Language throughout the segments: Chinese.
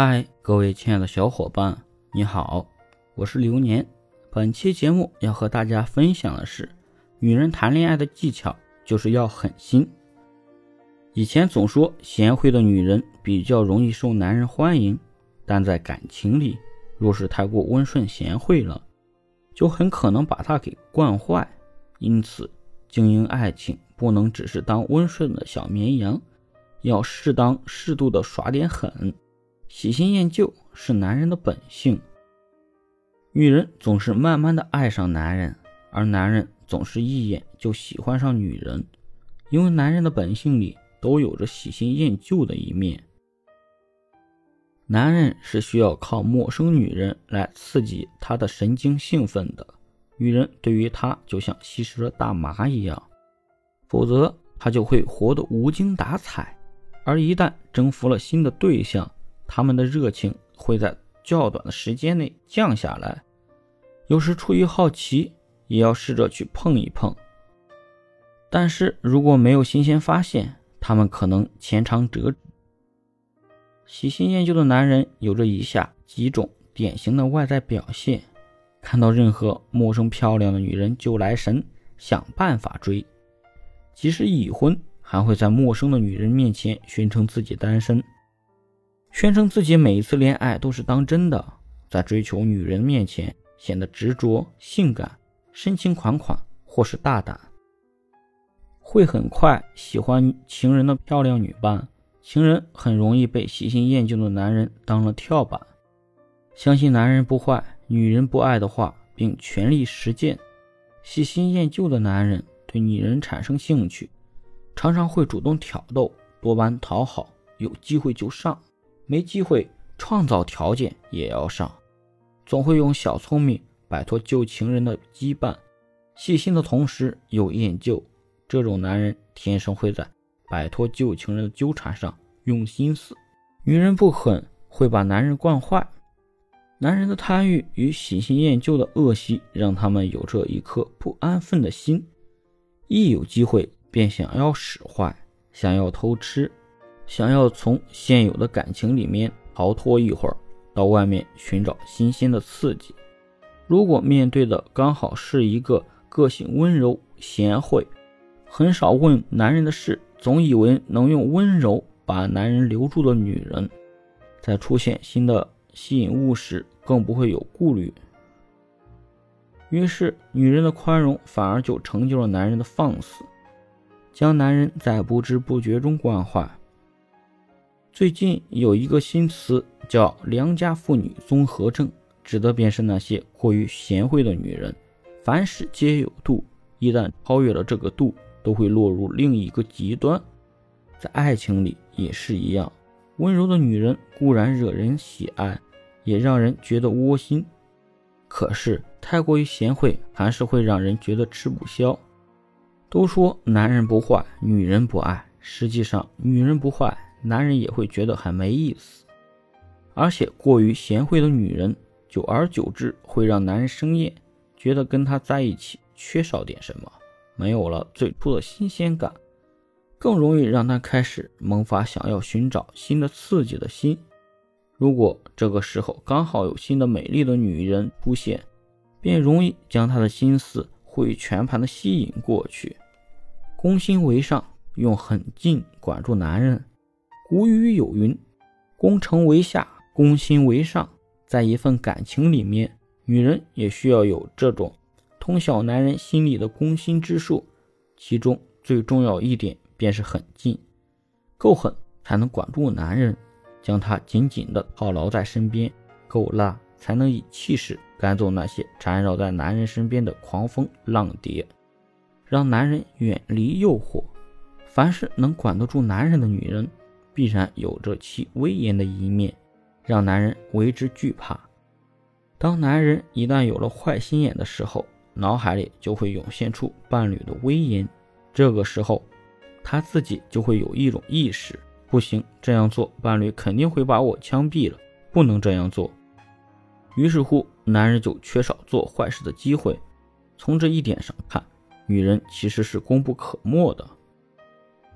嗨，各位亲爱的小伙伴，你好，我是流年。本期节目要和大家分享的是，女人谈恋爱的技巧就是要狠心。以前总说贤惠的女人比较容易受男人欢迎，但在感情里，若是太过温顺贤惠了，就很可能把她给惯坏。因此，经营爱情不能只是当温顺的小绵羊，要适当适度的耍点狠。喜新厌旧是男人的本性，女人总是慢慢的爱上男人，而男人总是一眼就喜欢上女人，因为男人的本性里都有着喜新厌旧的一面。男人是需要靠陌生女人来刺激他的神经兴奋的，女人对于他就像吸食了大麻一样，否则他就会活得无精打采，而一旦征服了新的对象。他们的热情会在较短的时间内降下来，有时出于好奇，也要试着去碰一碰。但是如果没有新鲜发现，他们可能浅尝辄止。喜新厌旧的男人有着以下几种典型的外在表现：看到任何陌生漂亮的女人就来神，想办法追；即使已婚，还会在陌生的女人面前宣称自己单身。宣称自己每一次恋爱都是当真的，在追求女人面前显得执着、性感、深情款款，或是大胆，会很快喜欢情人的漂亮女伴，情人很容易被喜新厌旧的男人当了跳板，相信男人不坏，女人不爱的话，并全力实践。喜新厌旧的男人对女人产生兴趣，常常会主动挑逗，多半讨好，有机会就上。没机会创造条件也要上，总会用小聪明摆脱旧情人的羁绊，细心的同时又厌旧。这种男人天生会在摆脱旧情人的纠缠上用心思。女人不狠，会把男人惯坏。男人的贪欲与喜新厌旧的恶习，让他们有着一颗不安分的心，一有机会便想要使坏，想要偷吃。想要从现有的感情里面逃脱一会儿，到外面寻找新鲜的刺激。如果面对的刚好是一个个性温柔、贤惠、很少问男人的事，总以为能用温柔把男人留住的女人，在出现新的吸引物时，更不会有顾虑。于是，女人的宽容反而就成就了男人的放肆，将男人在不知不觉中惯坏。最近有一个新词叫“良家妇女综合症”，指的便是那些过于贤惠的女人。凡事皆有度，一旦超越了这个度，都会落入另一个极端。在爱情里也是一样，温柔的女人固然惹人喜爱，也让人觉得窝心。可是太过于贤惠，还是会让人觉得吃不消。都说男人不坏，女人不爱，实际上女人不坏。男人也会觉得很没意思，而且过于贤惠的女人，久而久之会让男人生厌，觉得跟她在一起缺少点什么，没有了最初的新鲜感，更容易让他开始萌发想要寻找新的刺激的心。如果这个时候刚好有新的美丽的女人出现，便容易将他的心思会全盘的吸引过去。攻心为上，用狠劲管住男人。古语有云：“攻城为下，攻心为上。”在一份感情里面，女人也需要有这种通晓男人心里的攻心之术。其中最重要一点便是狠劲，够狠才能管住男人，将他紧紧地套牢在身边；够辣才能以气势赶走那些缠绕在男人身边的狂风浪蝶，让男人远离诱惑。凡是能管得住男人的女人。必然有着其威严的一面，让男人为之惧怕。当男人一旦有了坏心眼的时候，脑海里就会涌现出伴侣的威严。这个时候，他自己就会有一种意识：不行，这样做伴侣肯定会把我枪毙了，不能这样做。于是乎，男人就缺少做坏事的机会。从这一点上看，女人其实是功不可没的，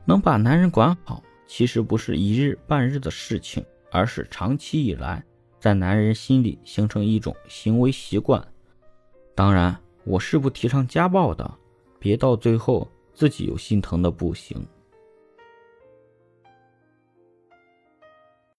能把男人管好。其实不是一日半日的事情，而是长期以来在男人心里形成一种行为习惯。当然，我是不提倡家暴的，别到最后自己又心疼的不行。